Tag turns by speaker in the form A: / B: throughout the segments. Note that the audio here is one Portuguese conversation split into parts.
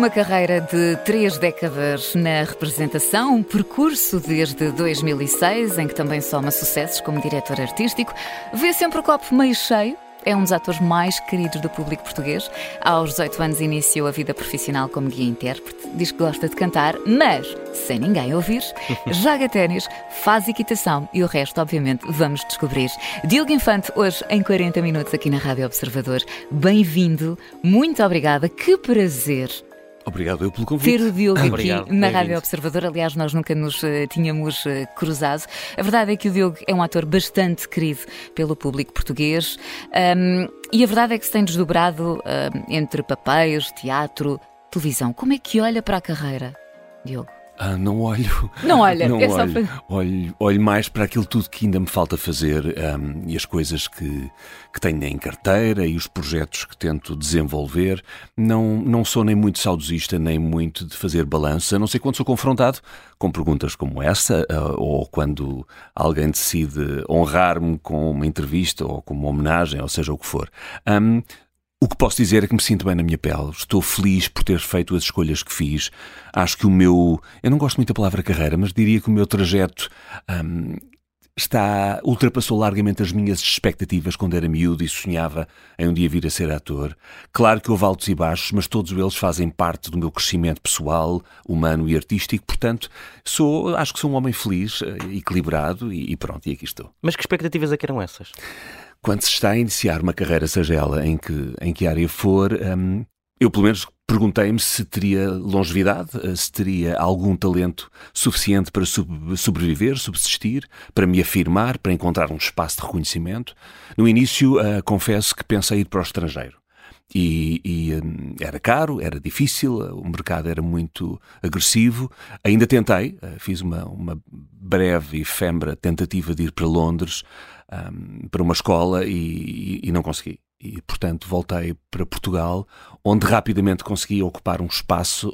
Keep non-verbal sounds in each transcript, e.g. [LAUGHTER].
A: Uma carreira de três décadas na representação, um percurso desde 2006, em que também soma sucessos como diretor artístico, vê sempre o copo meio cheio. É um dos atores mais queridos do público português. Aos 18 anos iniciou a vida profissional como guia-intérprete. Diz que gosta de cantar, mas sem ninguém ouvir. [LAUGHS] Joga ténis, faz equitação e o resto, obviamente, vamos descobrir. Diogo Infante, hoje em 40 minutos aqui na Rádio Observador. Bem-vindo, muito obrigada, que prazer
B: Obrigado eu pelo convite.
A: ter o Diogo [COUGHS] aqui
B: Obrigado,
A: na
B: bem-vindo.
A: Rádio Observador. Aliás, nós nunca nos eh, tínhamos eh, cruzado. A verdade é que o Diogo é um ator bastante querido pelo público português Ahm, e a verdade é que se tem desdobrado ahm, entre papéis, teatro, televisão. Como é que olha para a carreira, Diogo?
B: Ah, não olho.
A: Não olha, [LAUGHS]
B: não
A: é
B: olho.
A: para-
B: olho. Olho mais para aquilo tudo que ainda me falta fazer ahm, e as coisas que, que tenho em carteira e os projetos que tento desenvolver. Não, não sou nem muito saudosista, nem muito de fazer balanço, a não ser quando sou confrontado com perguntas como essa, ah, ou quando alguém decide honrar-me com uma entrevista ou com uma homenagem, ou seja o que for. Ahm, O que posso dizer é que me sinto bem na minha pele. Estou feliz por ter feito as escolhas que fiz. Acho que o meu. Eu não gosto muito da palavra carreira, mas diria que o meu trajeto. hum, Está, ultrapassou largamente as minhas expectativas quando era miúdo e sonhava em um dia vir a ser ator. Claro que houve altos e baixos, mas todos eles fazem parte do meu crescimento pessoal, humano e artístico. Portanto, sou, acho que sou um homem feliz, eh, equilibrado e, e pronto, e aqui estou.
C: Mas que expectativas é que eram essas?
B: Quando se está a iniciar uma carreira, seja ela em que, em que área for, hum, eu pelo menos perguntei-me se teria longevidade, eh, se teria algum talento suficiente para sobreviver, subsistir, para me afirmar, para encontrar um espaço de reconhecimento. No início, eh, confesso que pensei ir para o estrangeiro. E, e, hum, era caro, era difícil, o mercado era muito agressivo. Ainda tentei, eh, fiz uma, uma breve e efêmera tentativa de ir para Londres, hum, para uma escola, e, e- não consegui. E, portanto, voltei para Portugal, onde rapidamente consegui ocupar um espaço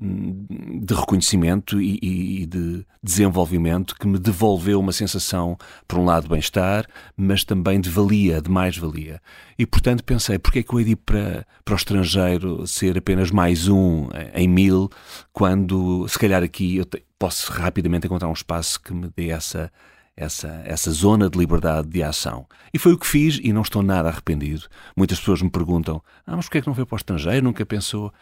B: hum, de reconhecimento e, e- de desenvolvimento que me devolveu uma sensação, por um lado, de bem-estar, mas também de valia, de mais-valia. E, portanto, pensei, porque é que eu hei de ir para, para o estrangeiro ser apenas mais um em mil, quando, se calhar, aqui eu te- posso rapidamente encontrar um espaço que me dê essa, essa, essa zona de liberdade de ação. E foi o que fiz e não estou nada arrependido. Muitas pessoas me perguntam, ah, mas porquê é que não foi para o estrangeiro? Nunca pensou?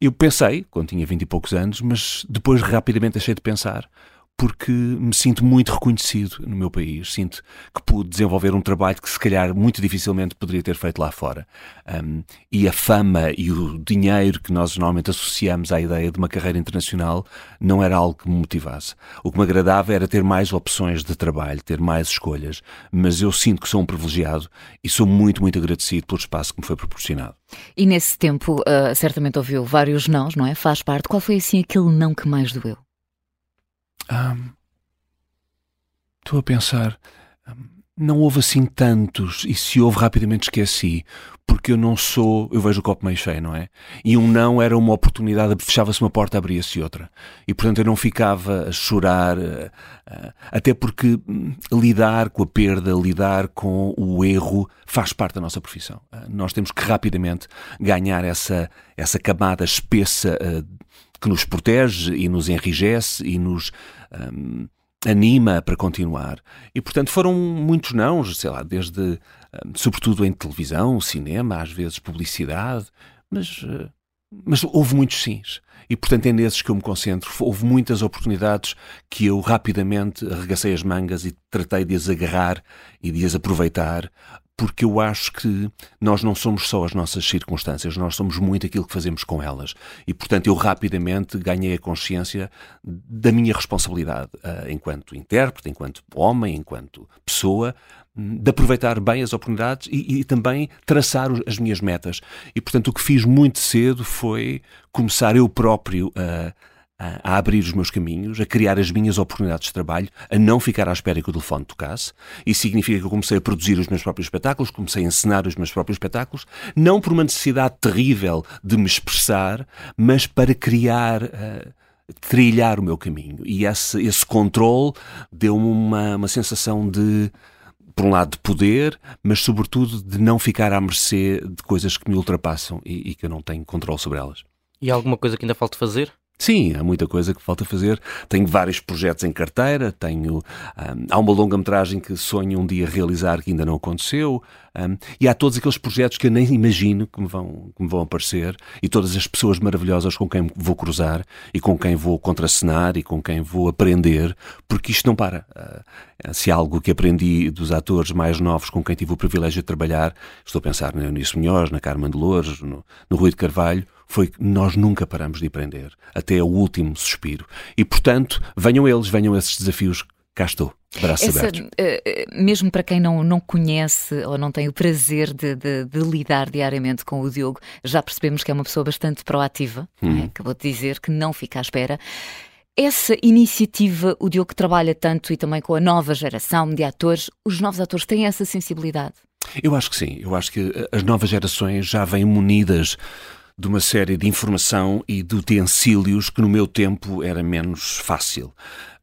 B: Eu pensei, quando tinha vinte e poucos anos, mas depois rapidamente deixei de pensar, porque me sinto muito reconhecido no meu país. Sinto que pude desenvolver um trabalho que, se calhar, muito dificilmente poderia ter feito lá fora. Um, e a fama e o dinheiro que nós normalmente associamos à ideia de uma carreira internacional não era algo que me motivasse. O que me agradava era ter mais opções de trabalho, ter mais escolhas. Mas eu sinto que sou um privilegiado e sou muito, muito agradecido pelo espaço que me foi proporcionado.
A: E nesse tempo, ah, certamente ouviu vários nãos, não é? Faz parte. Qual foi assim aquele não que mais doeu?
B: Estou a pensar. Não houve assim tantos, e se houve, rapidamente esqueci, porque eu não sou. Eu vejo o copo meio cheio, não é? E um não era uma oportunidade, fechava-se uma porta, abria-se outra. E portanto eu não ficava a chorar, eh, até porque hum, lidar com a perda, lidar com o erro, faz parte da nossa profissão. Ah, Nós temos que rapidamente ganhar essa, essa camada espessa eh, que nos protege e nos enrijece e nos hum, anima para continuar. E, portanto, foram muitos nãos, sei lá, desde, hum, sobretudo em televisão, cinema, às vezes publicidade, mas, eh, mas houve muitos sims. E, portanto, é nesses que eu me concentro. Houve muitas oportunidades que eu rapidamente arregacei as mangas e tratei de as agarrar e de as aproveitar porque eu acho que nós não somos só as nossas circunstâncias, nós somos muito aquilo que fazemos com elas. E, portanto, eu rapidamente ganhei a consciência da minha responsabilidade uh, enquanto intérprete, enquanto homem, enquanto pessoa, de aproveitar bem as oportunidades e, e, também traçar as minhas metas. E, portanto, o que fiz muito cedo foi começar eu próprio a a, abrir os meus caminhos, a criar as minhas oportunidades de trabalho, a não ficar à espera que o telefone tocasse. Isso significa que eu comecei a produzir os meus próprios espetáculos, comecei a encenar os meus próprios espetáculos, não por uma necessidade terrível de me expressar, mas para criar. Uh, trilhar o meu caminho. E esse, esse controle deu-me uma, uma sensação de, por um lado, de poder, mas sobretudo de não ficar à mercê de coisas que me ultrapassam e, e que eu não tenho controle sobre elas.
C: E alguma coisa que ainda falta fazer?
B: Sim, há muita coisa que falta fazer. Tenho vários projetos em carteira, tenho. Um, há uma longa-metragem que sonho um dia realizar que ainda não aconteceu. Um, e há todos aqueles projetos que eu nem imagino que me, vão, que me vão aparecer e todas as pessoas maravilhosas com quem vou cruzar e com quem vou contracenar e com quem vou aprender, porque isto não para. Uh, se há algo que aprendi dos atores mais novos com quem tive o privilégio de trabalhar, estou a pensar no Eunice Munhoz, na Carmen de Lourdes, no, no Rui de Carvalho, foi que nós nunca paramos de aprender, até o último suspiro. E, portanto, venham eles, venham esses desafios, cá estou. Braços Essa, abertos.
A: Uh, mesmo para quem não, não conhece ou não tem o prazer de, de, de, lidar diariamente com o Diogo, já percebemos que é uma pessoa bastante proativa, hum. é? acabou de dizer que não fica à espera. Essa iniciativa, o Diogo trabalha tanto e também com a nova geração de atores, os novos atores têm essa sensibilidade?
B: Eu acho que sim. Eu acho que as novas gerações já vêm munidas de uma série de informação e de utensílios que no meu tempo era menos fácil.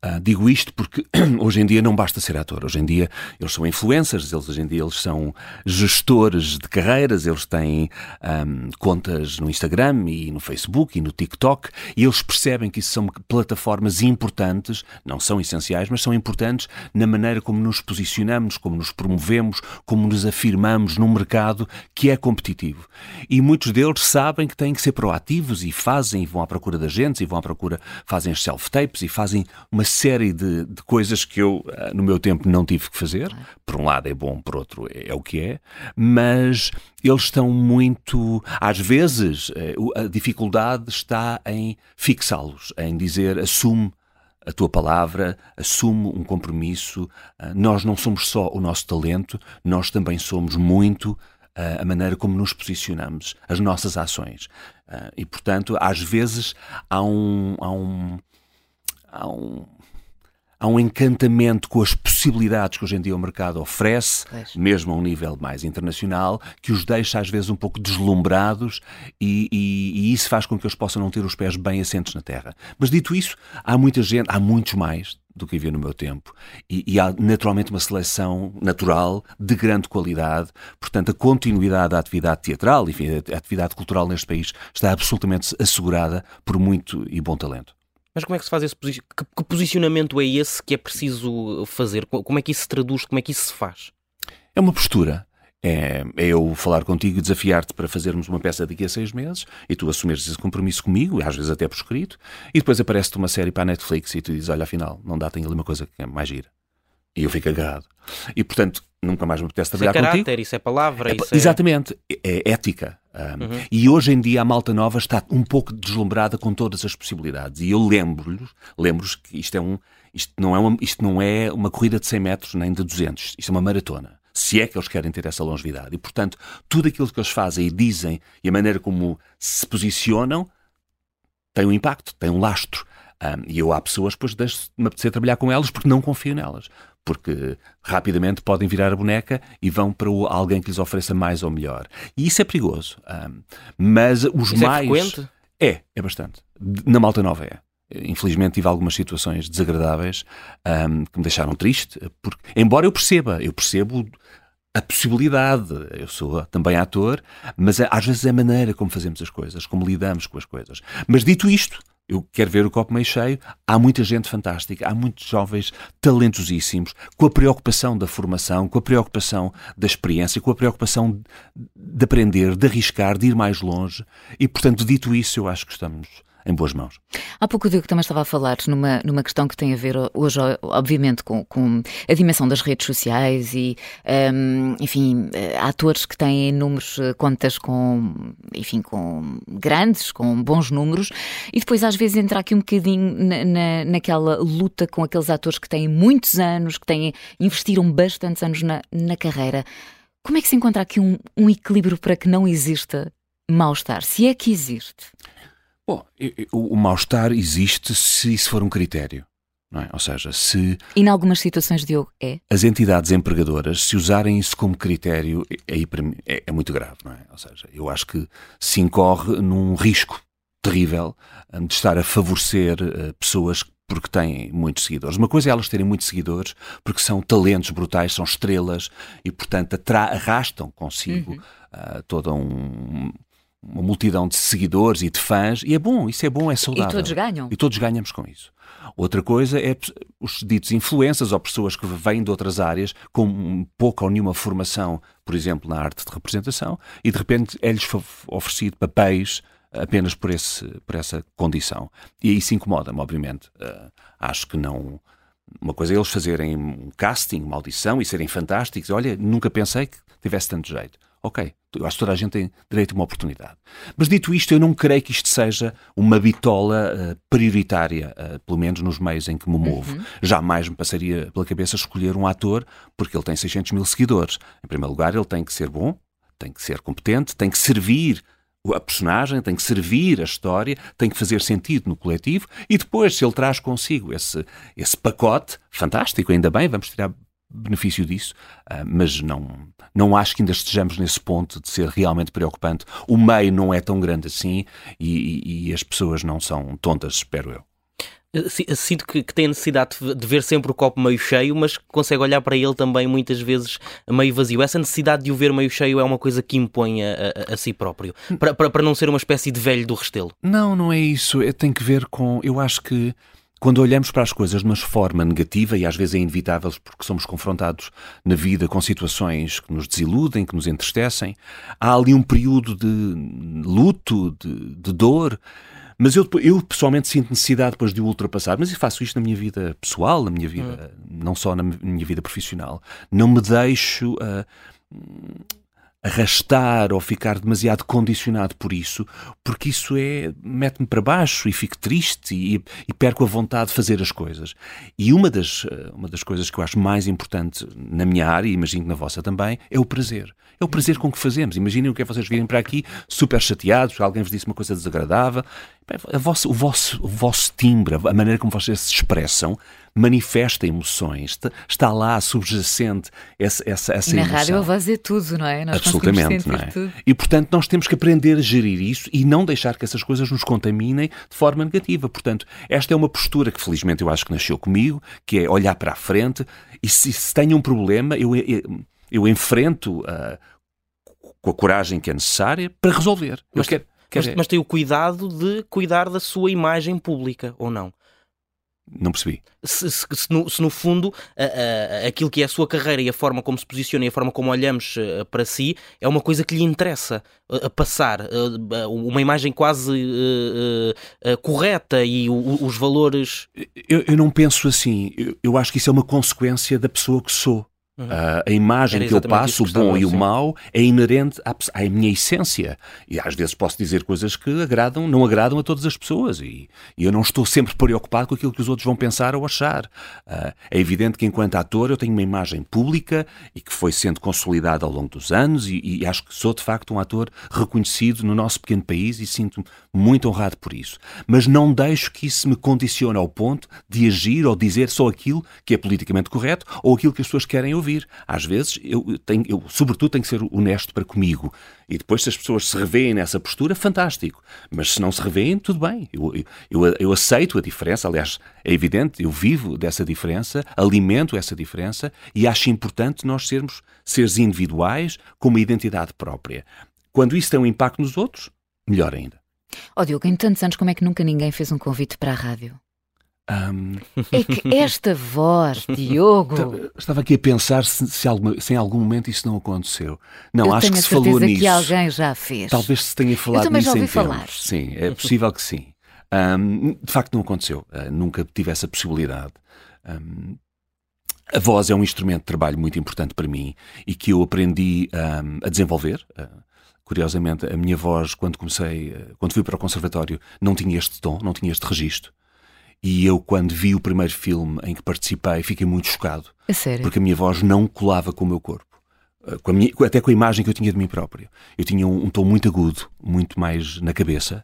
B: Uh, digo isto porque [CLEARS THROAT] hoje em dia não basta ser ator. Hoje em dia eles são influencers, eles, hoje em dia eles são gestores de carreiras, eles têm um, contas no Instagram e no Facebook e no TikTok e eles percebem que isso são plataformas importantes, não são essenciais, mas são importantes na maneira como nos posicionamos, como nos promovemos, como nos afirmamos num mercado que é competitivo. E muitos deles sabem que têm que ser proativos e fazem, e vão à procura de agentes e vão à procura, fazem self-tapes e fazem uma série de, de, coisas que eu, eh, no meu tempo, não tive que fazer. Por um lado é bom, por outro é, é o que é. Mas eles estão muito. Às vezes, eh, a dificuldade está em fixá-los, em dizer assume a tua palavra, assume um compromisso. Eh, nós não somos só o nosso talento, nós também somos muito a maneira como nos posicionamos, as nossas ações. E, portanto, às vezes há um. Há um, há um há um encantamento com as possibilidades que hoje em dia o mercado oferece, mesmo a um nível mais internacional, que os deixa às vezes um pouco deslumbrados e, e, e, isso faz com que eles possam não ter os pés bem assentos na terra. Mas dito isso, há muita gente, há muitos mais do que havia no meu tempo e, e há naturalmente uma seleção natural de grande qualidade, portanto a continuidade da atividade teatral, enfim, a atividade cultural neste país está absolutamente assegurada por muito e bom talento.
C: Mas como é que se faz esse que, que posicionamento é esse que é preciso fazer? Como é que isso se traduz? Como é que isso se faz?
B: É uma postura. É, é, eu falar contigo e desafiar-te para fazermos uma peça daqui a seis meses e tu assumeres esse compromisso comigo, às vezes até por escrito, e depois aparece-te uma série para a Netflix e tu dizes: Olha, afinal, não dá, tem ali uma coisa que é mais gira. E eu fico agarrado. E portanto, nunca mais me apetece trabalhar
C: isso é caráter,
B: contigo.
C: Isso é palavra,
B: é,
C: isso
B: Exatamente, é, é ética. Um, uhum. E hoje em dia a malta nova está um pouco deslumbrada com todas as possibilidades. E eu lembro-lhes, lembro que isto, é um, isto, não é uma, isto não é uma corrida de 100 metros nem de 200, isto é uma maratona. Se é que eles querem ter essa longevidade. E, portanto, tudo aquilo que eles fazem e dizem e a maneira como se posicionam tem um impacto, tem um lastro. Um, e eu há pessoas, depois deixo-me apetecer trabalhar com elas porque não confio nelas porque rapidamente podem virar a boneca e vão para alguém que lhes ofereça mais ou melhor. E isso é perigoso. Um, mas os
C: isso
B: é mais.
C: É, frequente?
B: é, é bastante. Na Malta Nova é. Infelizmente tive algumas situações desagradáveis um, que me deixaram triste, porque, embora eu perceba, eu percebo a possibilidade. Eu sou também ator, mas às vezes é a maneira como fazemos as coisas, como lidamos com as coisas. Mas dito isto, eu quero ver o copo meio cheio. Há muita gente fantástica, há muitos jovens talentosíssimos, com a preocupação da formação, com a preocupação da experiência, com a preocupação de aprender, de arriscar, de ir mais longe. E, portanto, dito isso, eu acho que estamos em boas mãos.
A: Há pouco o Diogo também estava a falar numa, numa questão que tem a ver hoje, obviamente, com, com a dimensão das redes sociais e, um, enfim, atores que têm números, eh, contas com, enfim, com grandes, com bons números, e depois às vezes entra aqui um bocadinho na, na, naquela luta com aqueles atores que têm muitos anos, que têm, investiram bastantes anos na, na carreira. Como é que se encontra aqui um, um equilíbrio para que não exista mal-estar, se é que existe?
B: Bom, o, o mal-estar existe se isso for um critério. É? Ou seja, se.
A: E em algumas situações, Diogo, é?
B: As entidades empregadoras, se usarem isso como critério, aí para mim é, é, muito grave, não é? Ou seja, eu acho que se incorre num risco terrível hum, de estar a favorecer uh, pessoas porque têm muitos seguidores. Uma coisa é elas terem muitos seguidores porque são talentos brutais, são estrelas e, portanto, arrastam consigo uhum. uh, toda um, uma multidão de seguidores e de fãs, e é bom, isso é bom, é saudável.
A: E todos ganham.
B: E todos ganhamos com isso. Outra coisa é os ditos influências ou pessoas que vêm de outras áreas com pouca ou nenhuma formação, por exemplo, na arte de representação, e de repente é-lhes oferecido papéis apenas por, esse, por essa condição. E aí se incomoda-me, obviamente. Uh, acho que não. Uma coisa é eles fazerem um casting, uma audição e serem fantásticos. Olha, nunca pensei que tivesse tanto jeito. Ok, eu acho que toda a gente tem direito a uma oportunidade. Mas dito isto, eu não creio que isto seja uma bitola uh, prioritária, uh, pelo menos nos meios em que me movo. Uhum. Jamais me passaria pela cabeça escolher um ator porque ele tem 600 mil seguidores. Em primeiro lugar, ele tem que ser bom, tem que ser competente, tem que servir a personagem, tem que servir a história, tem que fazer sentido no coletivo e depois, se ele traz consigo esse, esse pacote, fantástico, ainda bem, vamos tirar benefício disso, uh, mas não, não acho que ainda estejamos nesse ponto de ser realmente preocupante. O meio não é tão grande assim e, e, e as pessoas não são tontas, espero eu.
C: Sinto que, que, tem a necessidade de ver sempre o copo meio cheio, mas consegue olhar para ele também muitas vezes meio vazio. Essa necessidade de o ver meio cheio é uma coisa que impõe a, a, a si próprio, para, para, para não ser uma espécie de velho do restelo.
B: Não, não é isso. É, tem que ver com. Eu acho que quando olhamos para as coisas de uma forma negativa, e às vezes é inevitável porque somos confrontados na vida com situações que nos desiludem, que nos entristecem, há ali um período de luto, de, de dor. Mas eu, eu pessoalmente sinto necessidade depois de o ultrapassar. Mas eu faço isto na minha vida pessoal, na minha vida, hum. não só na minha vida profissional. Não me deixo. Uh, arrastar ou ficar demasiado condicionado por isso, porque isso é mete-me para baixo e fico triste e, e, perco a vontade de fazer as coisas. E uma das, eh, uma das coisas que eu acho mais importante na minha área, e imagino que na vossa também, é o prazer. É o prazer com que fazemos. Imaginem o que é vocês virem para aqui super chateados, alguém vos disse uma coisa desagradável. Vossa, o, vosso, o vosso timbre, a maneira como vocês se expressam, manifesta emoções, está lá subjacente essa, essa, essa
A: Na
B: emoção.
A: rádio a voz é tudo, não é?
B: Nós Absolutamente, não é? Tudo. E portanto nós temos que aprender a gerir isso e não deixar que essas coisas nos contaminem de forma negativa. Portanto, esta é uma postura que felizmente eu acho que nasceu comigo, que é olhar para a frente e se, se tenho um problema, eu, eu, eu enfrento uh, com a coragem que é necessária para resolver.
C: Mas, quero, Mas, mas tem o cuidado de cuidar da sua imagem pública, ou não?
B: Não percebi.
C: Se, se, se, no, se no, fundo a, a, aquilo que é a sua carreira e a forma como se posiciona e a forma como olhamos uh, para si é uma coisa que lhe interessa uh, passar, uh, uma imagem quase correta e o, os valores.
B: Eu, eu, não penso assim. Eu, eu acho que isso é uma consequência da pessoa que sou. Uhum. Uh, a imagem que eu passo, o bom e o mau, é inerente à, à, minha essência. E às vezes posso dizer coisas que agradam, não agradam a todas as pessoas. E, e eu não estou sempre preocupado com aquilo que os outros vão pensar ou achar. Uh, é evidente que, enquanto ator, eu tenho uma imagem pública e que foi sendo consolidada ao longo dos anos. E, e acho que sou, de facto, um ator reconhecido no nosso pequeno país e sinto-me muito honrado por isso. Mas não deixo que isso me condicione ao ponto de agir ou dizer só aquilo que é politicamente correto ou aquilo que as pessoas querem ouvir ouvir. Às vezes, eu, tenho, eu sobretudo tenho que ser honesto para comigo. E depois, se as pessoas se revêem nessa postura, fantástico. Mas se não se revêem, tudo bem. Eu, eu, eu aceito a diferença. Aliás, é evidente, eu vivo dessa diferença, alimento essa diferença e acho importante nós sermos seres individuais com uma identidade própria. Quando isso tem um impacto nos outros, melhor ainda.
A: Ó oh, Diogo, em tantos anos, como é que nunca ninguém fez um convite para a rádio? Um... É que esta voz, Diogo.
B: Estava aqui a pensar se, se, alguma, se, em algum momento isso não aconteceu. Não,
A: Eu
B: acho que se falou nisso.
A: que alguém já fez.
B: Talvez se tenha falado
A: Eu também
B: nisso
A: já ouvi
B: em
A: falar.
B: Sim, é possível que sim. Um, de facto, não aconteceu. Uh, nunca tive essa possibilidade. Um, a voz é um instrumento de trabalho muito importante para mim e que eu aprendi um, a desenvolver. Uh, curiosamente, a minha voz, quando comecei, uh, quando fui para o conservatório, não tinha este tom, não tinha este registro. E eu, quando vi o primeiro filme em que participei, fiquei muito chocado.
A: É sério?
B: Porque a minha voz não colava com o meu corpo. Uh, com minha, até com a imagem que eu tinha de mim próprio. Eu tinha um, um tom muito agudo, muito mais na cabeça.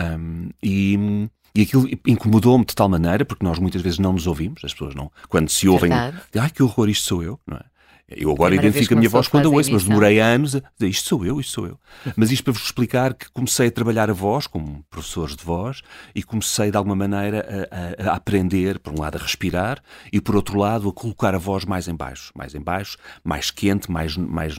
B: Um, e e aquilo incomodou-me de tal maneira, porque nós muitas vezes não nos ouvimos, as pessoas não. Quando se ouvem, Verdade. ai que horror, isto sou eu, não é? Eu agora identifico a minha voz quando a ouço, mas demorei anos a dizer isto sou eu, isto sou eu. Mas isto para vos explicar que comecei a trabalhar a voz como professores de voz e comecei de alguma maneira a, a, a, aprender, por um lado, a respirar e por outro lado, a colocar a voz mais em baixo, mais em baixo, mais quente, mais, mais,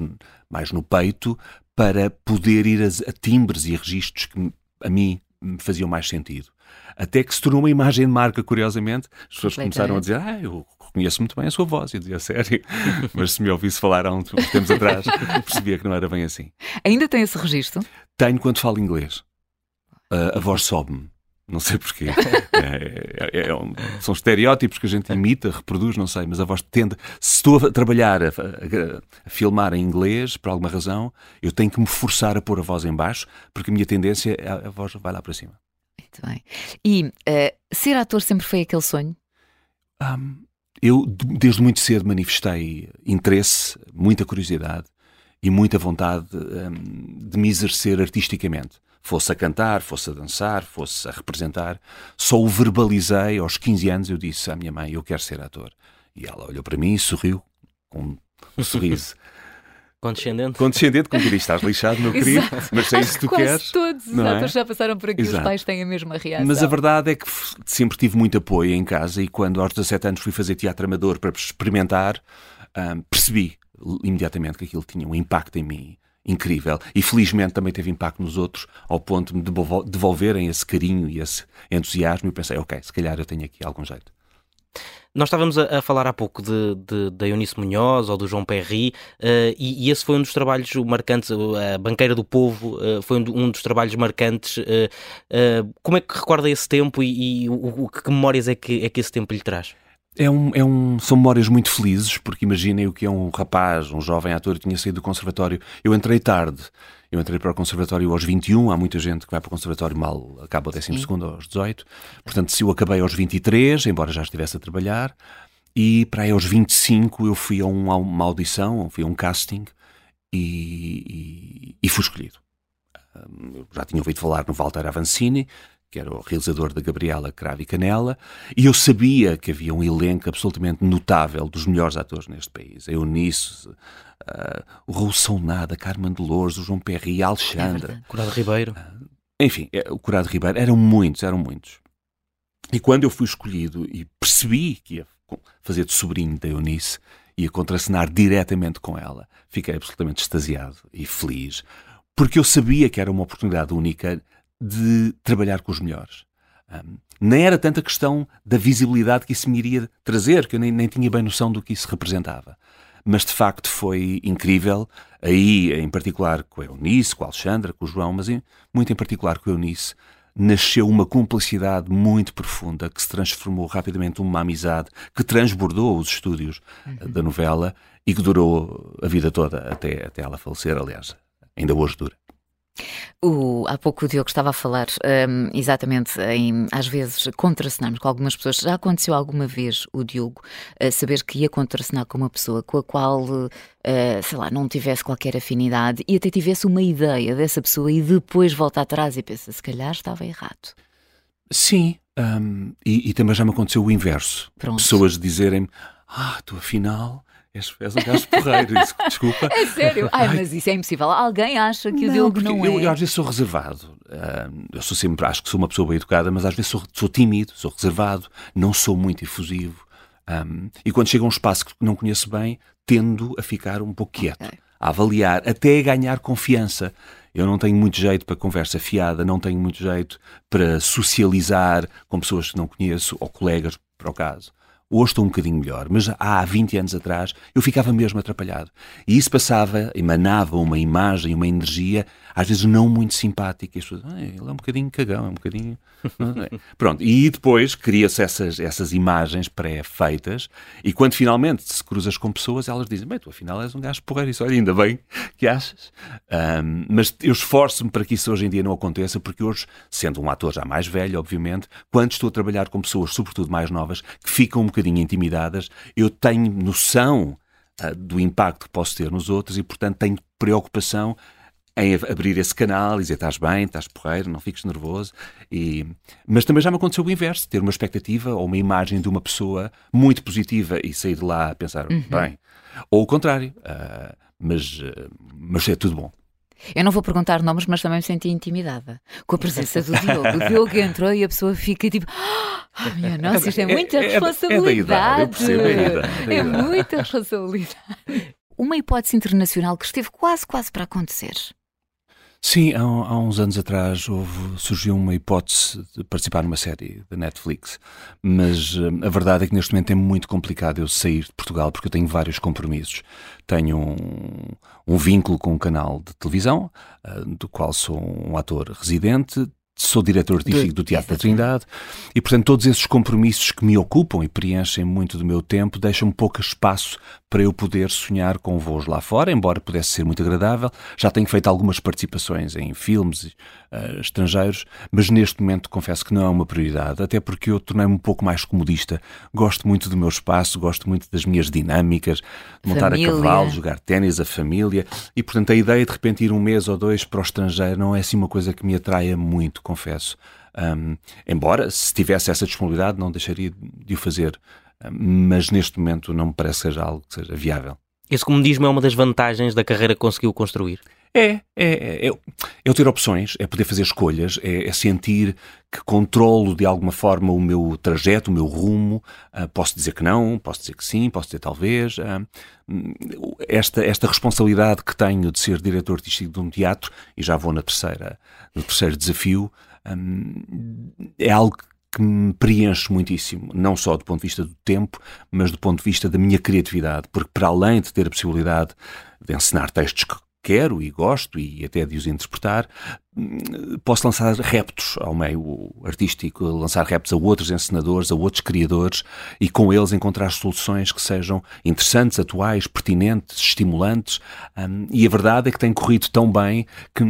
B: mais no peito, para poder ir a, a timbres e registros que a mim me faziam mais sentido. Até que se tornou uma imagem de marca, curiosamente. As pessoas começaram a dizer: Ah, eu conheço muito bem a sua voz. E eu dizia: Sério? [LAUGHS] Mas se me ouvisse falar há uns tempos atrás, percebia que não era bem assim.
A: Ainda tem esse registro?
B: Tenho quando falo inglês. Uh, a voz sobe-me. Não sei porquê. É, é, é um, são estereótipos que a gente imita, reproduz, não sei, mas a voz tende. Se estou a trabalhar, a, a, a, filmar em inglês, por alguma razão, eu tenho que me forçar a pôr a voz em baixo, porque a minha tendência é a, a voz vai lá para cima.
A: Muito bem. E uh, ser ator sempre foi aquele sonho?
B: Um, eu, desde muito cedo, manifestei interesse, muita curiosidade e muita vontade um, de me exercer artisticamente. Fosse a cantar, fosse a dançar, fosse a representar. Só o verbalizei aos 15 anos. Eu disse à minha mãe: Eu quero ser ator. E ela olhou para mim e sorriu com um sorriso
C: Condescendente.
B: Condescendente, como diria, estás lixado, meu [LAUGHS] querido, mas se é isso que tu
A: quase
B: queres.
A: Todos os é? atores já passaram por aqui, Exato. os pais têm a mesma reação.
B: Mas a verdade é que sempre tive muito apoio em casa e quando aos 17 anos fui fazer teatro amador para experimentar, percebi imediatamente que aquilo tinha um impacto em mim incrível e felizmente também teve impacto nos outros ao ponto de me devolverem esse carinho e esse entusiasmo e pensei, ok, se calhar eu tenho aqui algum jeito.
C: Nós estávamos a, a, falar há pouco de, de, da Eunice Munhoz ou do João Perry, uh, e, e, esse foi um dos trabalhos marcantes, a Banqueira do Povo uh, foi um, um, dos trabalhos marcantes. Uh, como é que recorda esse tempo e, e o, o, que memórias é que, é que esse tempo lhe traz?
B: É um, é um, são memórias muito felizes, porque imaginem o que é um rapaz, um jovem ator que tinha saído do conservatório. Eu entrei tarde. Eu entrei para o conservatório aos 21, há muita gente que vai para o conservatório mal, acaba o 12 segundo aos 18. Portanto, se eu acabei aos 23, embora já estivesse a trabalhar, e para aí aos 25 eu fui a, um, uma audição, fui a um casting e, e, e fui escolhido. Eu já tinha ouvido falar no Walter Avancini, que era o realizador da Gabriela Cravo e Canela, e eu sabia que havia um elenco absolutamente notável dos melhores atores neste país. A Eunice, uh, o Raul Nada, Carmen Dolores, o João Perry, a Alexandra.
C: É Curado Ribeiro. Uh,
B: enfim, é, o Curado Ribeiro, eram muitos, eram muitos. E quando eu fui escolhido e percebi que ia fazer de sobrinho da Eunice, ia contracenar diretamente com ela, fiquei absolutamente extasiado e feliz, porque eu sabia que era uma oportunidade única de trabalhar com os melhores. Um, nem era tanta questão da visibilidade que isso me iria trazer, que eu nem, nem tinha bem noção do que isso representava. Mas de facto foi incrível, aí em particular com a Eunice, com a Alexandra, com o João, mas em, muito em particular com a Eunice, nasceu uma cumplicidade muito profunda que se transformou rapidamente numa amizade que transbordou os estúdios uhum. da novela e que durou a vida toda até, até ela falecer, aliás, ainda hoje dura.
A: O, há pouco o Diogo estava a falar um, exatamente em, às vezes, contracenarmos com algumas pessoas. Já aconteceu alguma vez o Diogo uh, saber que ia contracenar com uma pessoa com a qual, uh, sei lá, não tivesse qualquer afinidade e até tivesse uma ideia dessa pessoa e depois volta atrás e pensa, se calhar estava errado?
B: Sim, um, e, e, também já me aconteceu o inverso. Pronto. Pessoas dizerem-me, ah, tu afinal És, és um gajo porreiro, isso, desculpa.
A: É sério? Ai, mas isso é impossível. Alguém acha que não, o Diogo não
B: eu,
A: é?
B: Eu às vezes sou reservado. Uh, eu sou sempre, acho que sou uma pessoa bem educada, mas às vezes sou, sou tímido, sou reservado, não sou muito efusivo. Um, e quando chego a um espaço que não conheço bem, tendo a ficar um pouco quieto, okay. a avaliar, até a ganhar confiança. Eu não tenho muito jeito para conversa fiada, não tenho muito jeito para socializar com pessoas que não conheço ou colegas, para o caso. Hoje estou um bocadinho melhor, mas há 20 anos atrás eu ficava mesmo atrapalhado. E isso passava, emanava uma imagem, uma energia às vezes não muito simpático. E as pessoas, ah, ele é um bocadinho cagão, é um bocadinho. [LAUGHS] Pronto, e depois cria-se essas, essas imagens pré-feitas, e quando finalmente se cruzas com pessoas, elas dizem: Bem, tu afinal és um gajo porreiro, isso olha, ainda bem que achas. Um, mas eu esforço-me para que isso hoje em dia não aconteça, porque hoje, sendo um ator já mais velho, obviamente, quando estou a trabalhar com pessoas, sobretudo mais novas, que ficam um bocadinho intimidadas, eu tenho noção uh, do impacto que posso ter nos outros e, portanto, tenho preocupação em abrir esse canal e dizer estás bem, estás porreiro, não fiques nervoso. E... Mas também já me aconteceu o inverso, ter uma expectativa ou uma imagem de uma pessoa muito positiva e sair de lá a pensar, uhum. bem. Ou o contrário, uh, mas, uh, mas é tudo bom.
A: Eu não vou perguntar nomes, mas também me senti intimidada com a presença do Diogo. O Diogo entrou e a pessoa fica tipo: oh, minha nossa, isto é muita é, responsabilidade. É, é, é, é muita responsabilidade. Uma hipótese internacional que esteve quase, quase para acontecer.
B: Sim, há, há, uns anos atrás houve, surgiu uma hipótese de participar numa série da Netflix, mas uh, a verdade é que neste momento é muito complicado eu sair de Portugal porque eu tenho vários compromissos. Tenho um, um vínculo com um canal de televisão, uh, do qual sou um ator residente, sou diretor artístico do Teatro da Trindade e, portanto, todos esses compromissos que me ocupam e preenchem muito do meu tempo deixam-me pouco espaço para eu poder sonhar com voos lá fora, embora pudesse ser muito agradável. Já tenho feito algumas participações em filmes uh, estrangeiros, mas neste momento confesso que não é uma prioridade, até porque eu tornei-me um pouco mais comodista. Gosto muito do meu espaço, gosto muito das minhas dinâmicas, montar família. a cavalo, jogar ténis, a família, e portanto a ideia de repente ir um mês ou dois para o estrangeiro não é assim uma coisa que me atraia muito, confesso. Um, embora, se tivesse essa disponibilidade, não deixaria de o fazer mas neste momento não me parece que seja algo que seja viável.
C: Esse comodismo é uma das vantagens da carreira que conseguiu construir?
B: É, é, é, é, ter opções, é poder fazer escolhas, é, é, sentir que controlo de alguma forma o meu trajeto, o meu rumo. Uh, posso dizer que não, posso dizer que sim, posso dizer talvez. Uh, esta, esta responsabilidade que tenho de ser diretor artístico de um teatro, e já vou na terceira, no terceiro desafio, um, é algo que me preenche muitíssimo, não só do ponto de vista do tempo, mas do ponto de vista da minha criatividade, porque para além de ter a possibilidade de ensinar textos que quero e gosto e até de os interpretar, posso lançar reptos ao meio artístico, lançar reptos a outros encenadores, a outros criadores e com eles encontrar soluções que sejam interessantes, atuais, pertinentes, estimulantes. Um, e a verdade é que tem corrido tão bem que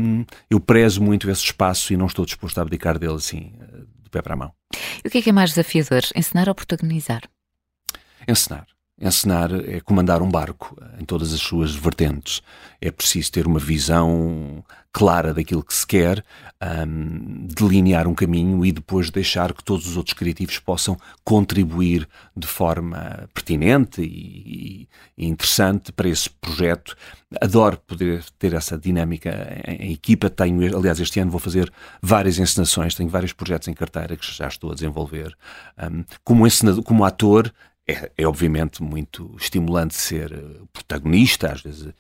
B: eu prezo muito esse espaço e não estou disposto a abdicar dele assim, de pé para a mão.
A: E o que é que é mais desafiador, ensinar ou protagonizar?
B: Ensinar. Ensinar é comandar um barco em todas as suas vertentes. É preciso ter uma visão clara daquilo que se quer, um, delinear um caminho e depois deixar que todos os outros criativos possam contribuir de forma pertinente e, e interessante para esse projeto. Adoro poder ter essa dinâmica em, em, equipa. Tenho, aliás, este ano vou fazer várias encenações, tenho vários projetos em carteira que já estou a desenvolver. Um, como, como ator, é, é, obviamente muito estimulante ser eh, protagonista, às vezes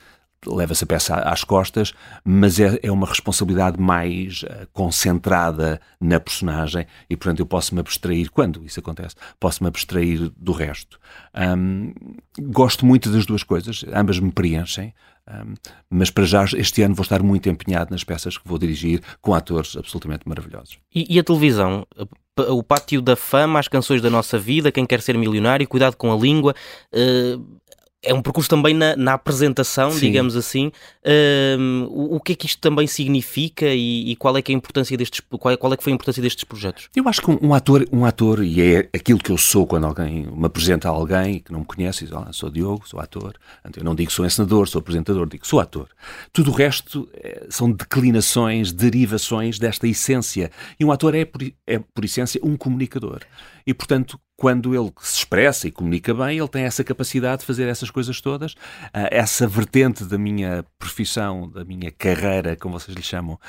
B: leva-se a peça às costas, mas é, é uma responsabilidade mais uh, concentrada na personagem e, portanto, eu posso me abstrair, quando isso acontece, posso me abstrair do resto. Um, gosto muito das duas coisas, ambas me preenchem, um, mas para já este ano vou estar muito empenhado nas peças que vou dirigir com atores absolutamente maravilhosos.
C: E, e a televisão? o pátio da fama, as canções da nossa vida, quem quer ser milionário, cuidado com a língua. Uh, é um percurso também na, na apresentação, Sim. digamos assim. Um, o, o, que é que isto também significa e, e, qual é que é a importância destes qual é, qual é que foi a importância destes projetos?
B: Eu acho que um, um, ator, um ator, e é aquilo que eu sou quando alguém me apresenta a alguém que não me conhece, diz, oh, sou Diogo, sou ator. Eu não digo sou encenador, sou apresentador, digo sou ator. Tudo o resto é, são declinações, derivações desta essência. E um ator é, por, é, por essência, um comunicador. E, portanto, quando ele se expressa e comunica bem, ele tem essa capacidade de fazer essas coisas todas. Uh, essa vertente da minha profissão, da minha carreira, como vocês lhe chamam,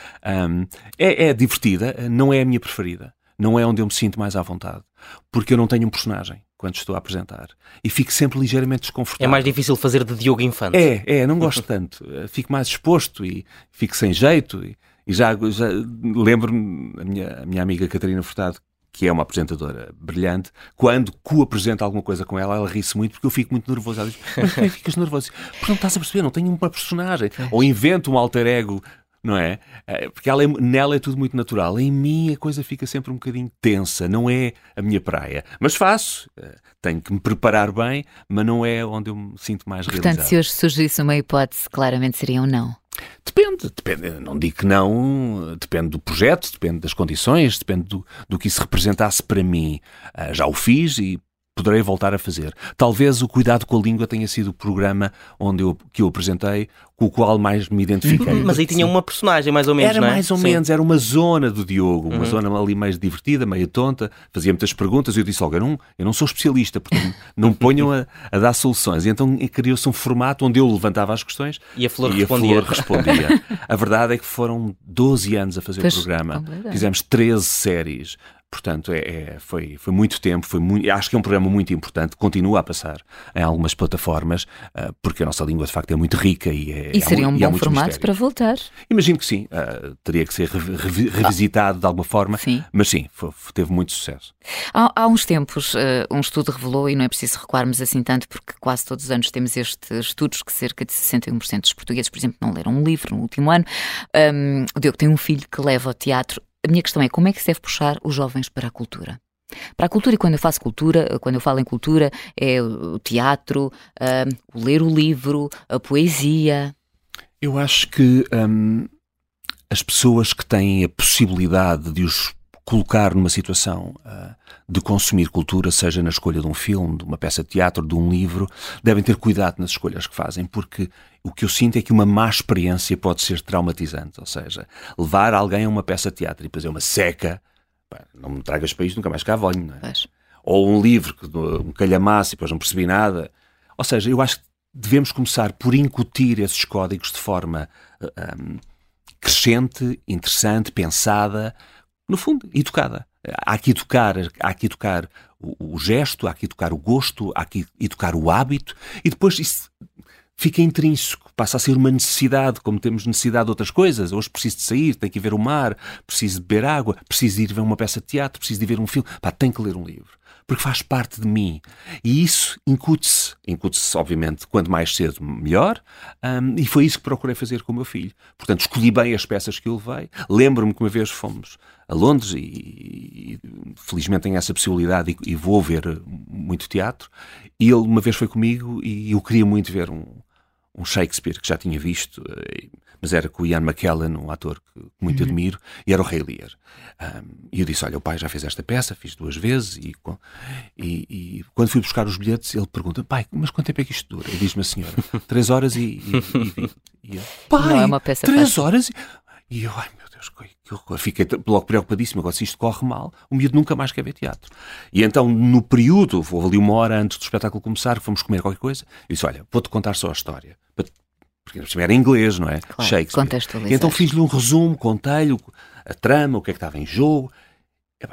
B: é, é divertida, não é a minha preferida. Não é onde eu me sinto mais à vontade. Porque eu não tenho um personagem quando estou a apresentar. E fico sempre ligeiramente desconfortável.
C: É mais difícil fazer de Diogo Infante.
B: É, é, não gosto tanto. Fico mais exposto e fico sem jeito. E, e já, já lembro-me, a minha, a minha amiga Catarina Furtado, que é uma apresentadora brilhante, quando co-apresenta alguma coisa com ela, ela ri-se muito porque eu fico muito nervoso. Ela diz, mas porquê ficas nervoso? Porque não estás a perceber, não tenho uma personagem. Ou invento um alter ego não é? Eh, porque ela é, nela é tudo muito natural. Em mim a coisa fica sempre um bocadinho tensa, não é a minha praia. Mas faço, eh, tenho que me preparar bem, mas não é onde eu me sinto mais
A: Portanto,
B: realizado.
A: se hoje surgisse uma hipótese, claramente seria um não.
B: Depende, depende, não digo que não, depende do projeto, depende das condições, depende do, do que isso representasse para mim. Uh, já o fiz e poderei voltar a fazer. Talvez o Cuidado com a Língua tenha sido o programa onde eu, que eu apresentei, com o qual mais me identifiquei.
C: Mas aí tinha uma personagem, mais ou menos,
B: Era
C: não é?
B: mais ou
C: Sim.
B: menos, era uma zona do Diogo, uma
C: Uhum.
B: zona ali mais divertida, meio tonta, fazia muitas perguntas e eu disse, olha, eu não, eu não sou especialista, portanto não me ponham a, a dar soluções. E então criou-se um formato onde eu levantava as questões
C: E a Flor
B: e
C: respondia.
B: a Flor respondia. [LAUGHS] a verdade é que foram 12 anos a fazer
A: Pois,
B: o programa. Fizemos 13 séries. Portanto, é, é- foi, foi muito tempo, foi muito, acho que é um programa muito importante, continua a passar em algumas plataformas, ah, porque a nossa língua de facto é muito rica e é
A: E
B: há
A: seria um
B: e há
A: bom formato
B: mistérios.
A: para voltar.
B: Imagino que sim, ah, teria que ser revi- revi- revisitado de alguma forma,
A: Sim.
B: mas sim, foi- teve muito sucesso.
A: Há, há uns tempos, eh, um estudo revelou, e não é preciso recuarmos assim tanto, porque quase todos os anos temos estes estudos que cerca de 61% dos portugueses, por exemplo, não leram um livro no último ano. Um, o Diogo tem um filho que leva ao teatro. A minha questão é como é que se deve puxar os jovens para a cultura? Para a cultura, e quando eu faço cultura, quando eu falo em cultura, é o teatro, um, o ler o livro, a poesia.
B: Eu acho que hum, as pessoas que têm a possibilidade de os colocar numa situação ah, de consumir cultura, seja na escolha de um filme, de uma peça de teatro, de um livro, devem ter cuidado nas escolhas que fazem, porque o que eu sinto é que uma má experiência pode ser traumatizante. Ou seja, levar alguém a uma peça de teatro e é uma seca, não me tragas para isto, nunca mais cá venho, não é?
A: Pois.
B: ou um livro, que- um calhamaço e depois não percebi nada. Ou seja, eu acho que devemos começar por incutir esses códigos de forma ah, hum, crescente, interessante, pensada, no fundo, educada. Há que educar, há que educar o, o gesto, há que educar o gosto, há que educar o hábito e depois isso fica intrínseco, passa a ser uma necessidade, como temos necessidade de outras coisas. Hoje preciso de sair, tenho que ir ver o mar, preciso de beber água, preciso de ir ver uma peça de teatro, preciso de ver um filme. Pá, tenho que ler um livro. Porque faz parte de mim. E isso incute-se. Incute-se, obviamente, quanto mais cedo, melhor. Hum, e foi isso que procurei fazer com o meu filho. Portanto, escolhi bem as peças que eu levei. Lembro-me que uma vez fomos a Londres e, e felizmente tenho essa possibilidade e, e vou ver muito teatro. E ele uma vez foi comigo e eu queria muito ver um, um Shakespeare que já tinha visto, eh, mas era com o Ian McKellen, um ator que muito admiro, e era o Rei Lear. Um, e eu disse: Olha, o pai já fez esta peça, fiz duas vezes, e, e- e quando fui buscar os bilhetes, ele pergunta: Pai, mas quanto tempo é que isto dura? E diz-me a senhora: Três horas e. e, e, e eu, pai,
A: Não é uma peça
B: três
A: fácil."
B: horas? E, e eu, ai meu Deus, que, horror. Fiquei logo preocupadíssimo. Agora, se isto corre mal, o miúdo nunca mais quer ver teatro. E então, no período, houve ali uma hora antes do espetáculo começar, fomos comer qualquer coisa, eu disse: Olha, vou-te contar só a história. Porque era em inglês, não é?
A: Claro,
B: Shakespeare. E então fiz-lhe um resumo, contei-lhe a trama, o que é que estava em jogo.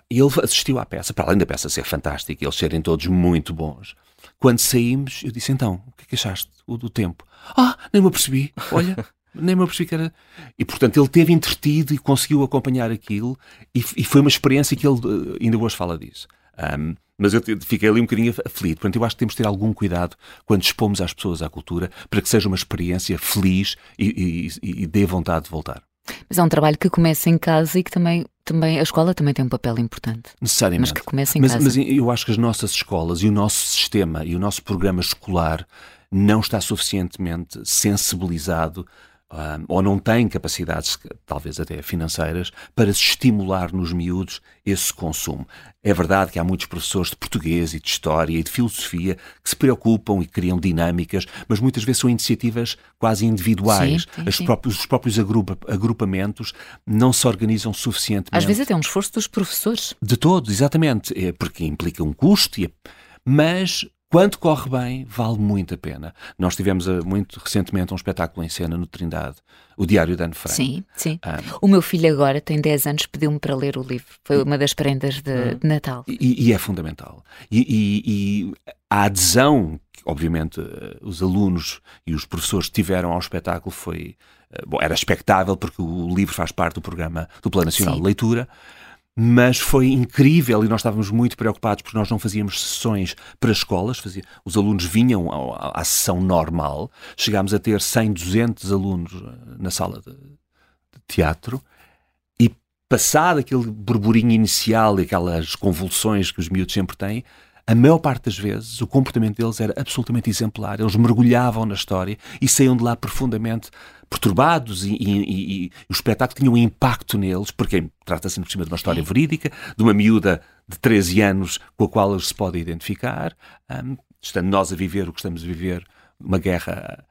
B: E ele assistiu à peça, para além da peça ser fantástica e eles serem todos muito bons. Quando saímos, eu disse: Então, o que é que achaste do tempo? Ah, nem me apercebi. Olha, [LAUGHS] nem me apercebi que era. E portanto, ele teve entretido e conseguiu acompanhar aquilo, e, e foi uma experiência que ele eh, ainda hoje fala disso. Ahm, mas eu fiquei ali um bocadinho aflito. Portanto, eu acho que temos de ter algum cuidado quando expomos às pessoas à cultura para que seja uma experiência feliz e, e, e dê vontade de voltar.
A: Mas é um trabalho que começa em casa e que também, também a escola também tem um papel importante.
B: Necessariamente.
A: Mas que começa em
B: mas,
A: casa.
B: mas eu acho que as nossas escolas e o nosso sistema e o nosso programa escolar não está suficientemente sensibilizado ah, ou não tem capacidades, talvez até financeiras, para estimular nos miúdos esse consumo. É verdade que há muitos professores de português e de história e de filosofia que se preocupam e criam dinâmicas, mas muitas vezes são iniciativas quase individuais.
A: Sim, sim, sim.
B: próprios- os próprios agrupa- agrupamentos não se organizam suficientemente.
A: Às vezes até um esforço dos professores.
B: De todos, exatamente. É porque implica um custo, é- mas quando corre bem, vale muito a pena. Nós tivemos ah, muito recentemente um espetáculo em cena no Trindade, o Diário de Anne Frank.
A: Sim, sim.
B: Ah,
A: O meu filho agora tem 10 anos, pediu-me para ler o livro. Foi uma das prendas de, de Natal.
B: e, e é fundamental. E, e- e a adesão que, obviamente, eh, os alunos e os professores tiveram ao espetáculo foi. eh, Bom, era expectável, porque o livro faz parte do programa do Plano Nacional
A: Sim.
B: de Leitura. Mas foi incrível e nós estávamos muito preocupados porque nós não fazíamos sessões para escolas, fazia, os alunos vinham à, à sessão normal, chegámos a ter 100, 200 alunos eh, na sala de, de teatro e passado aquele burburinho inicial e aquelas convulsões que os miúdos sempre têm, a maior parte das vezes o comportamento deles era absolutamente exemplar. Eles mergulhavam na história e saíam de lá profundamente perturbados e, e, e, e o espetáculo tinha um impacto neles, porque trata-se por cima de uma história verídica, de uma miúda de 13 anos com a qual eles se podem identificar, um, estando nós a viver o que estamos a viver, uma guerra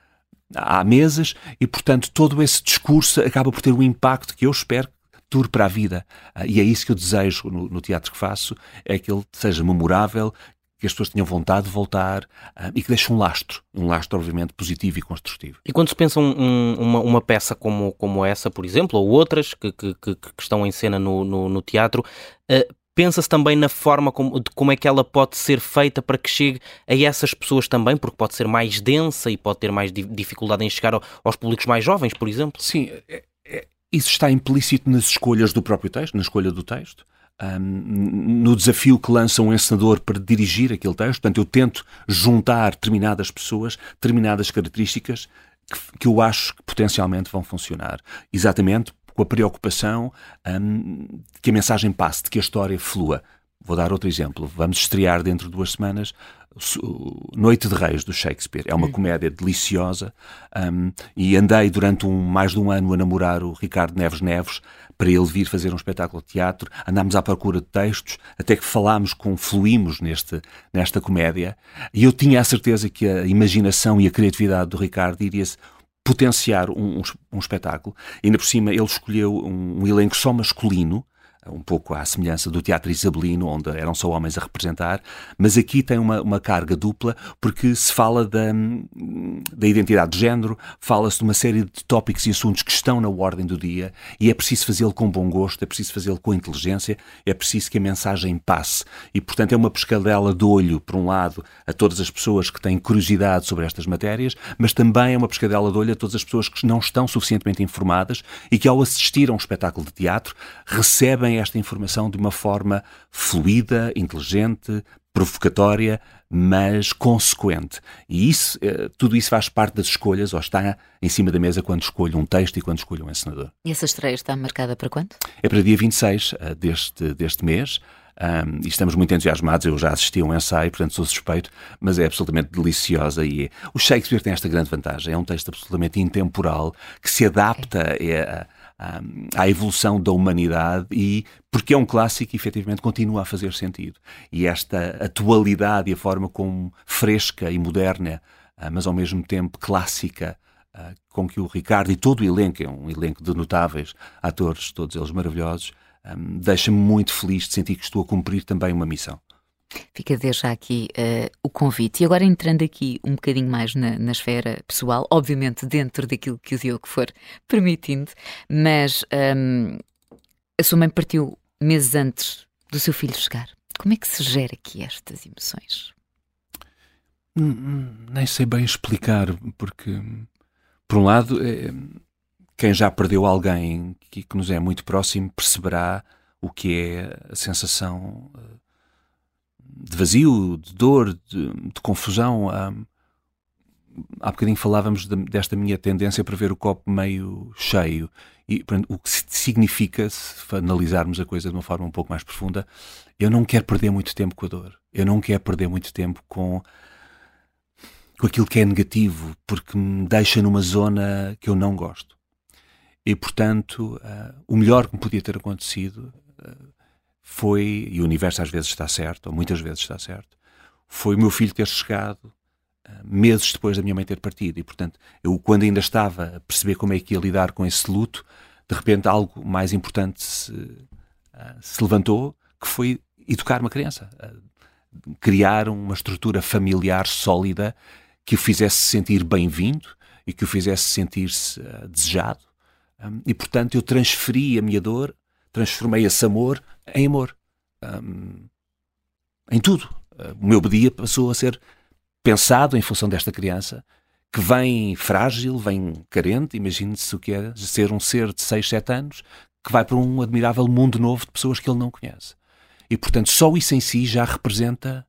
B: há meses, e portanto todo esse discurso acaba por ter um impacto que eu espero dure para a vida. Uh, e é isso que eu desejo no, no, teatro que faço, é que ele seja memorável, que as pessoas tenham vontade de voltar uh, e que deixe um lastro, um lastro obviamente positivo e construtivo.
C: E quando se pensa um, uma, uma, peça como, como essa, por exemplo, ou outras que, que, que, que estão em cena no, no, no teatro, uh, pensa-se também na forma como, de como é que ela pode ser feita para que chegue a essas pessoas também, porque pode ser mais densa e pode ter mais dificuldade em chegar aos públicos mais jovens, por exemplo?
B: Sim, é, isso está implícito nas escolhas do próprio texto, na escolha do texto um, no desafio que lança um encenador para dirigir aquele texto. Portanto, eu tento juntar determinadas pessoas, determinadas características que, que eu acho que potencialmente vão funcionar. Exatamente com a preocupação um, de que a mensagem passe, de que a história flua. Vou dar outro exemplo. Vamos estrear dentro de duas semanas Noite de Reis, do Shakespeare. É uma hum. comédia deliciosa um, e andei durante um, mais de um ano a namorar o Ricardo Neves Neves para ele vir fazer um espetáculo de teatro. Andámos à procura de textos, até que falámos com, fluímos neste, nesta comédia e eu tinha a certeza que a imaginação e a criatividade do Ricardo iria-se potenciar um, um, um, espetáculo. E ainda por cima ele escolheu um, um elenco só masculino, um pouco à semelhança do teatro isabelino, onde eram só homens a representar, mas aqui tem uma, uma carga dupla, porque se fala da, da identidade de género, fala-se de uma série de tópicos e assuntos que estão na ordem do dia, e é preciso fazê-lo com bom gosto, é preciso fazê-lo com inteligência, é preciso que a mensagem passe. E, portanto, é uma pescadela de olho, por um lado, a todas as pessoas que têm curiosidade sobre estas matérias, mas também é uma pescadela de olho a todas as pessoas que não estão suficientemente informadas e que, ao assistir a um espetáculo de teatro, recebem esta informação de uma forma fluida, inteligente, provocatória, mas consequente. E isso, eh, tudo isso faz parte das escolhas, ou está em cima da mesa quando escolho um texto e quando escolho um encenador.
A: E essa estreia está marcada para quando?
B: É para dia 26 eh, deste, deste mês. Um, e estamos muito entusiasmados. Eu já assisti a um ensaio, portanto sou suspeito, mas é absolutamente deliciosa. E é... O Shakespeare tem esta grande vantagem: é um texto absolutamente intemporal que se adapta okay. a, à evolução da humanidade e porque é um clássico efetivamente continua a fazer sentido. E esta atualidade e a forma como fresca e moderna, ah, mas ao mesmo tempo clássica, ah, com que o Ricardo e todo o elenco, é um elenco de notáveis atores, todos eles maravilhosos, ah, deixa-me muito feliz de sentir que estou a cumprir também uma missão.
A: Fica desde já aqui uh, o convite. E agora entrando aqui um bocadinho mais na, na, esfera pessoal, obviamente dentro daquilo que o Diogo for permitindo, mas um, a sua mãe partiu meses antes do seu filho chegar. Como é que se gera aqui estas emoções?
B: Hum, hum, nem sei bem explicar, porque, por um lado, é, quem já perdeu alguém que, que, nos é muito próximo perceberá o que é a sensação uh, de vazio, de dor, de, de confusão. Há bocadinho falávamos de, desta minha tendência para ver o copo meio cheio. E o que significa, se analisarmos a coisa de uma forma um pouco mais profunda, eu não quero perder muito tempo com a dor. Eu não quero perder muito tempo com, com aquilo que é negativo, porque me deixa numa zona que eu não gosto. E, portanto, uh, o melhor que me podia ter acontecido uh, foi, e o universo às vezes está certo, ou muitas vezes está certo, foi o meu filho ter chegado uh, meses depois da minha mãe ter partido. E, portanto, eu, quando ainda estava a perceber como é que ia lidar com esse luto, de repente algo mais importante se, uh, se levantou, que foi educar uma criança. Uh, criar uma estrutura familiar sólida que o fizesse sentir bem-vindo e que o fizesse sentir-se desejado. E, portanto, eu transferi a minha dor, transformei esse amor em amor. Um, em tudo. O meu dia passou a ser pensado em função desta criança que vem frágil, vem carente. Imagine-se o que é ser um ser de 6, 7 anos que vai para um admirável mundo novo de pessoas que ele não conhece. E, portanto, só isso em si já representa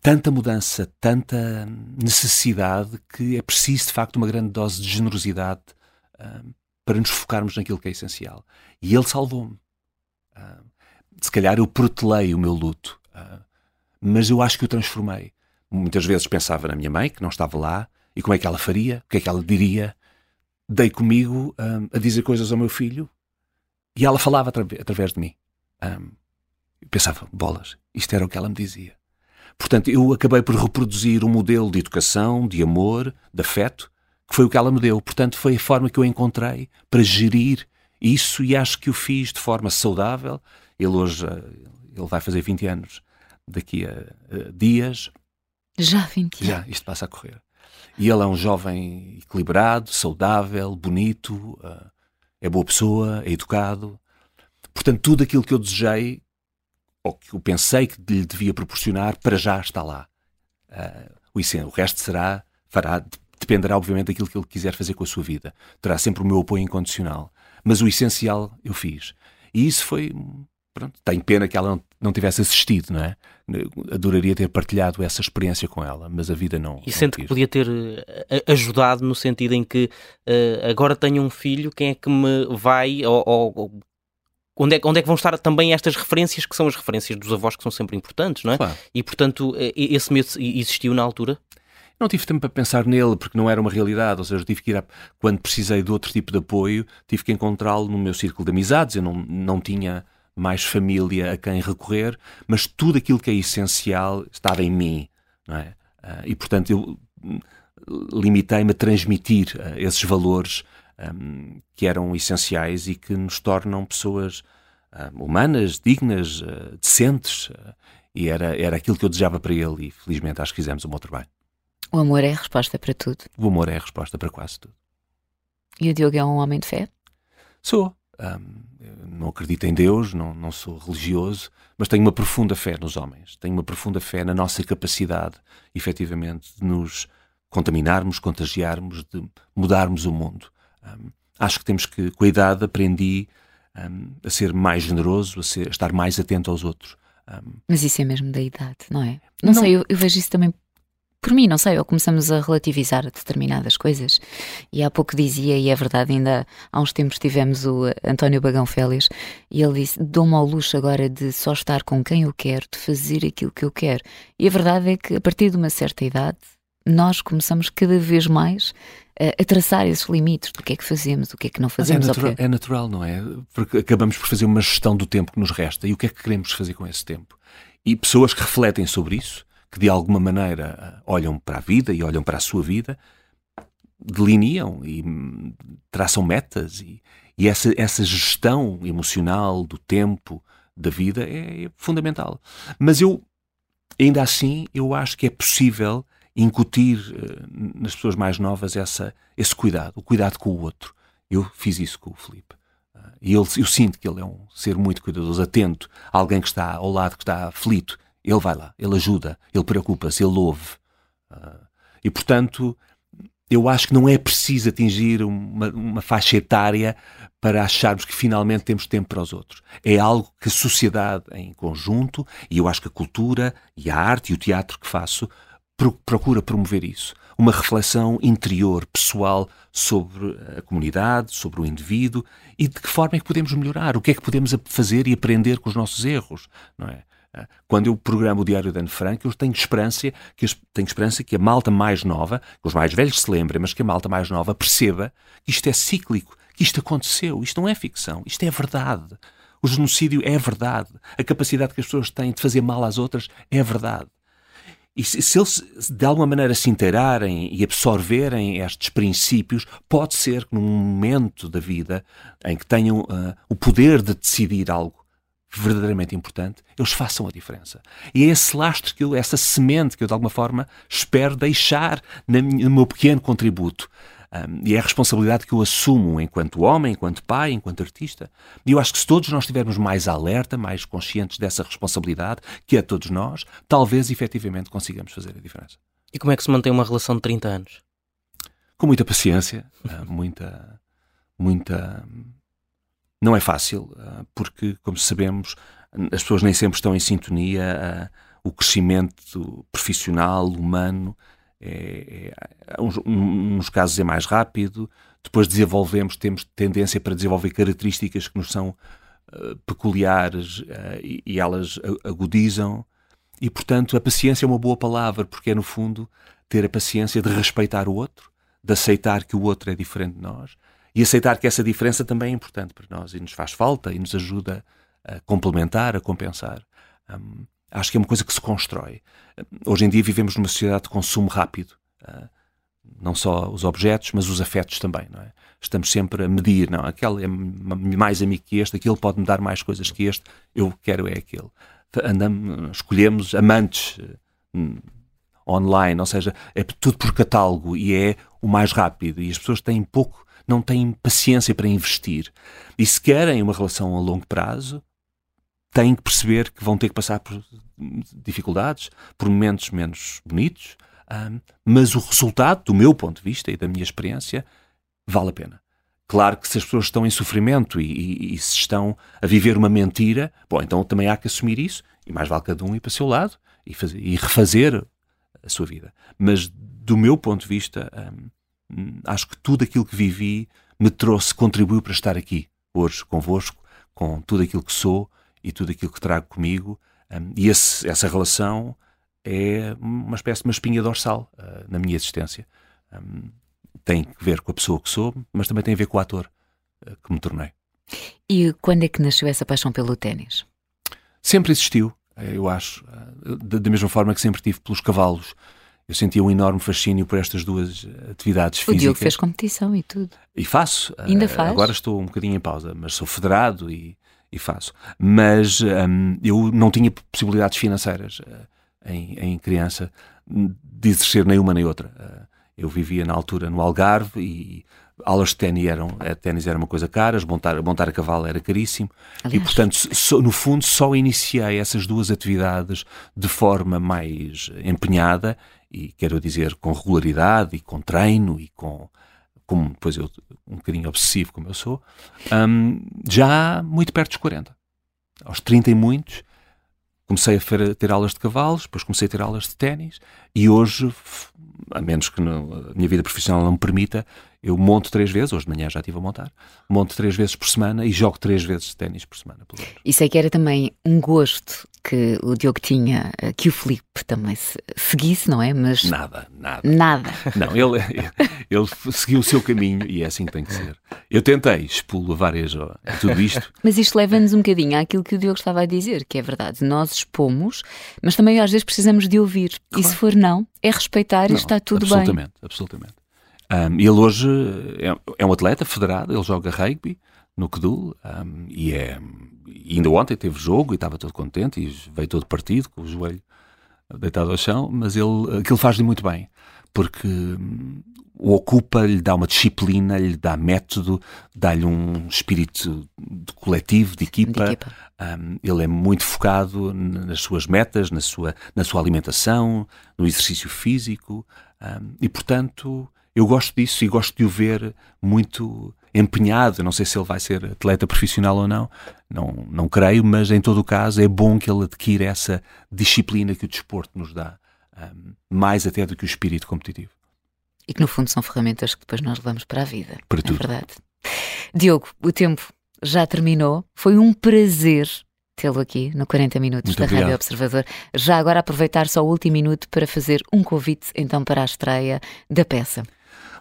B: tanta mudança, tanta necessidade que é preciso, de facto, uma grande dose de generosidade para nos focarmos naquilo que é essencial. E ele salvou-me. Uh, se calhar eu protelei o meu luto, uh, mas eu acho que o transformei. Muitas vezes pensava na minha mãe, que não estava lá, e como é que ela faria, o que é que ela diria. Dei comigo um, a dizer coisas ao meu filho e ela falava através de mim. Um, pensava, bolas, isto era o que ela me dizia. Portanto, eu acabei por reproduzir um modelo de educação, de amor, de afeto, que foi o que ela me deu. Portanto, foi a forma que eu encontrei para gerir isso e acho que o fiz de forma saudável. Ele hoje, eh, ele vai fazer 20 anos daqui a, a dias.
A: Já 20
B: anos? Já, isto passa a correr. E ele é um jovem equilibrado, saudável, bonito, eh, é boa pessoa, é educado. Portanto, tudo aquilo que eu desejei, ou que eu pensei que lhe devia proporcionar, para já está lá. O, o resto será, fará, dependerá obviamente daquilo que ele quiser fazer com a sua vida. Terá sempre o meu apoio incondicional. Mas o essencial eu fiz. E isso foi. Pronto, tenho pena que ela não, não tivesse assistido, não é? Adoraria ter partilhado essa experiência com ela, mas a vida não.
C: E sente que podia ter eh, ajudado no sentido em que uh, agora tenho um filho, quem é que me vai. Ou, ou, onde é, onde é que vão estar também estas referências que são as referências dos avós que são sempre importantes, não é? Claro. E portanto, esse medo existiu na altura?
B: Não tive tempo para pensar nele porque não era uma realidade, ou seja, tive que ir a, quando precisei de outro tipo de apoio, tive que encontrá-lo no meu círculo de amizades, eu não, não tinha mais família a quem recorrer, mas tudo aquilo que é essencial estava em mim, não é? Uh, e portanto eu hum, limitei-me a transmitir uh, esses valores um, que eram essenciais e que nos tornam pessoas uh, humanas, dignas, decentes, e era, era aquilo que eu desejava para ele e felizmente acho que fizemos um bom trabalho.
A: O amor é a resposta para tudo.
B: O amor é a resposta para quase tudo.
A: E o Diogo é um homem de fé?
B: Sou. Um, não acredito em Deus, não, não sou religioso, mas tenho uma profunda fé nos homens. Tenho uma profunda fé na nossa capacidade, efetivamente, de nos contaminarmos, contagiarmos, de mudarmos o mundo. Um, acho que temos que, com a idade, aprendi um, a ser mais generoso, a, ser, a, estar mais atento aos outros.
A: Mas isso é mesmo da idade, não é? Não, não sei, eu, eu vejo isso também por mim, não sei, ou começamos a relativizar determinadas coisas. E há pouco dizia, e é verdade, ainda há uns tempos tivemos o António Bagão Félix, e ele disse: Dou-me ao luxo agora de só estar com quem eu quero, de fazer aquilo que eu quero. E a verdade é que a partir de uma certa idade, nós começamos cada vez mais a, traçar esses limites do que é que fazemos, o que é que não fazemos.
B: Mas é, natural, é natural, não é? Porque acabamos por fazer uma gestão do tempo que nos resta e o que é que queremos fazer com esse tempo. E pessoas que refletem sobre isso que de alguma maneira olham para a vida e olham para a sua vida, delineam e hum, traçam metas e, e essa, essa gestão emocional do tempo, da vida é, é fundamental. Mas eu, ainda assim, eu acho que é possível incutir uh, nas pessoas mais novas essa, esse cuidado, o cuidado com o outro. Eu fiz isso com o Felipe. Uh, e ele, eu sinto que ele é um ser muito cuidadoso, atento a alguém que está ao lado, que está aflito. Ele vai lá, ele ajuda, ele preocupa-se, ele ouve. Uh, e, portanto, eu acho que não é preciso atingir uma, uma, faixa etária para acharmos que finalmente temos tempo para os outros. É algo que a sociedade em conjunto, e eu acho que a cultura e a arte e o teatro que faço, procura promover isso. Uma reflexão interior, pessoal, sobre a comunidade, sobre o indivíduo e de que forma é que podemos melhorar, o que é que podemos fazer e aprender com os nossos erros, não é? Quando eu programo o Diário de Anne Frank, eu tenho esperança, que, tenho esperança que a malta mais nova, que os mais velhos se lembrem, mas que a malta mais nova perceba que isto é cíclico, que isto aconteceu, isto não é ficção, isto é verdade. O genocídio é verdade. A capacidade que as pessoas têm de fazer mal às outras é verdade. E se, se eles de alguma maneira se inteirarem e absorverem estes princípios, pode ser que num momento da vida em que tenham uh, o poder de decidir algo verdadeiramente importante, eles façam a diferença. E é esse lastro, que eu, essa semente que eu de alguma forma espero deixar no meu pequeno contributo. Um, e é a responsabilidade que eu assumo enquanto homem, enquanto pai, enquanto artista. E eu acho que se todos nós estivermos mais alerta, mais conscientes dessa responsabilidade, que é todos nós, talvez efetivamente consigamos fazer a diferença.
C: E como é que se mantém uma relação de 30 anos?
B: Com muita paciência, muita, muita não é fácil, ah, porque, como sabemos, as pessoas nem sempre estão em sintonia. Ah, o crescimento profissional, humano, é, é, uns casos é mais rápido, depois desenvolvemos, temos tendência para desenvolver características que nos são uh, peculiares e, elas agudizam. E, portanto, a paciência é uma boa palavra, porque é, no fundo, ter a paciência de respeitar o outro, de aceitar que o outro é diferente de nós e aceitar que essa diferença também é importante para nós e nos faz falta e nos ajuda a complementar, a compensar. Um, acho que é uma coisa que se constrói. Hoje em dia vivemos numa sociedade de consumo rápido. Uh, não só os objetos, mas os afetos também, não é? Estamos sempre a medir, não, aquele é mais amigo que este, aquele pode me dar mais coisas que este, eu quero é aquele. Andamos, escolhemos amantes hum, online, ou seja, é tudo por catálogo e é o mais rápido e as pessoas têm pouco, não têm paciência para investir. E se querem uma relação a longo prazo, têm que perceber que vão ter que passar por dificuldades, por momentos menos bonitos, um, mas o resultado, do meu ponto de vista e da minha experiência, vale a pena. Claro que se as pessoas estão em sofrimento e, e, e, se estão a viver uma mentira, bom, então também há que assumir isso e mais vale cada um ir para o seu lado e, fazer, e refazer a sua vida. Mas do meu ponto de vista, um, acho que tudo aquilo que vivi me trouxe, contribuiu para estar aqui hoje convosco, com tudo aquilo que sou e tudo aquilo que trago comigo. Um, e esse, essa relação é uma espécie de uma espinha dorsal uh, na minha existência. Um, tem que ver com a pessoa que sou, mas também tem a ver com o ator uh, que me tornei.
A: E quando é que nasceu essa paixão pelo ténis?
B: Sempre existiu, eu acho. Uh, da mesma forma que sempre tive pelos cavalos. Eu sentia um enorme fascínio por estas duas atividades físicas. O
A: Diogo fez competição e tudo.
B: E faço.
A: Ainda faz?
B: Agora estou um bocadinho em pausa, mas sou federado e, e faço. Mas um, eu não tinha possibilidades financeiras em, em criança de exercer nem uma nem outra. Eh, eu vivia na altura no Algarve e aulas de ténis eram, ténis era uma coisa cara, montar, montar a cavalo era caríssimo Aliás. e, portanto, so, no fundo, só iniciei essas duas atividades de forma mais empenhada e, quero dizer, com regularidade e com treino e com, como depois eu, um bocadinho obsessivo como eu sou, um, já muito perto dos 40. Aos 30 e muitos, comecei a ter aulas de cavalos, depois comecei a ter aulas de ténis e hoje, a menos que a minha vida profissional não me permita, eu monto três vezes, hoje de manhã já estive a montar, monto três vezes por semana e jogo três vezes de ténis por semana. Pelo menos.
A: Isso é que era também um gosto que o Diogo tinha, eh, que o Filipe também seguisse, não é?
B: Mas nada, nada.
A: Nada.
B: Não, ele, [LAUGHS] ele seguiu o seu caminho e é assim que tem que ser. Eu tentei expô-lo várias tudo isto. [LAUGHS]
A: Mas isto leva-nos um bocadinho àquilo que o Diogo estava a dizer, que é verdade. Nós expomos, mas também às vezes precisamos de ouvir. Claro. E se for não, é respeitar não, e está tudo
B: absolutamente, bem. Absolutamente, absolutamente. Um, ele hoje é, é, um atleta federado, ele joga rugby no Kedul um, e é ainda ontem teve jogo e estava todo contente e veio todo partido com o joelho deitado ao chão, mas ele aquilo faz-lhe muito bem porque hum, o ocupa, lhe dá uma disciplina, lhe dá método, dá-lhe um espírito de coletivo, de equipa. De equipa. Um, ele é muito focado nas suas metas, na sua, na sua alimentação, no exercício físico um, e, portanto, eu gosto disso e gosto de o ver muito empenhado. Eu não sei se ele vai ser atleta profissional ou não, não, não creio, mas em todo o caso é bom que ele adquira essa disciplina que o desporto nos dá, um, mais até do que o espírito competitivo.
A: E que no fundo são ferramentas que depois nós levamos para a vida.
B: Para
A: é
B: tudo.
A: Verdade. Diogo, o tempo já terminou. Foi um prazer tê-lo aqui no 40 Minutos
B: Muito
A: da
B: obrigado.
A: Rádio Observador. Já agora aproveitar só o último minuto para fazer um convite então para a estreia da peça.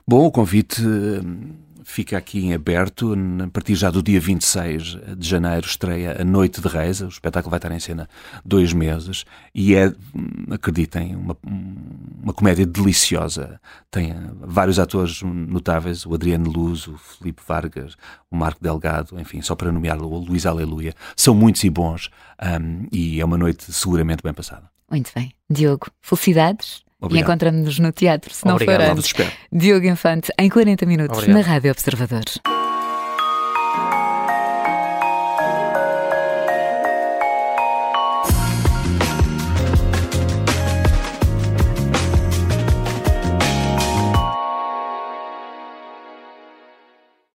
B: Bom, o convite hum, fica aqui em aberto. A partir já do dia 26 de janeiro estreia A Noite de Reis. O espetáculo vai estar em cena dois meses e é, acreditem, uma, uma comédia deliciosa. Tem vários atores notáveis, o Adriano Luz, o Felipe Vargas, o Marco Delgado, enfim, só para nomear o Luís Aleluia. São muitos e bons um, e é uma noite seguramente bem passada.
A: Muito bem. Diogo, felicidades Obrigado. E encontramos-nos no teatro, se não
B: Obrigado.
A: for antes. Diogo Infante, em 40 minutos, Obrigado. na Rádio Observador.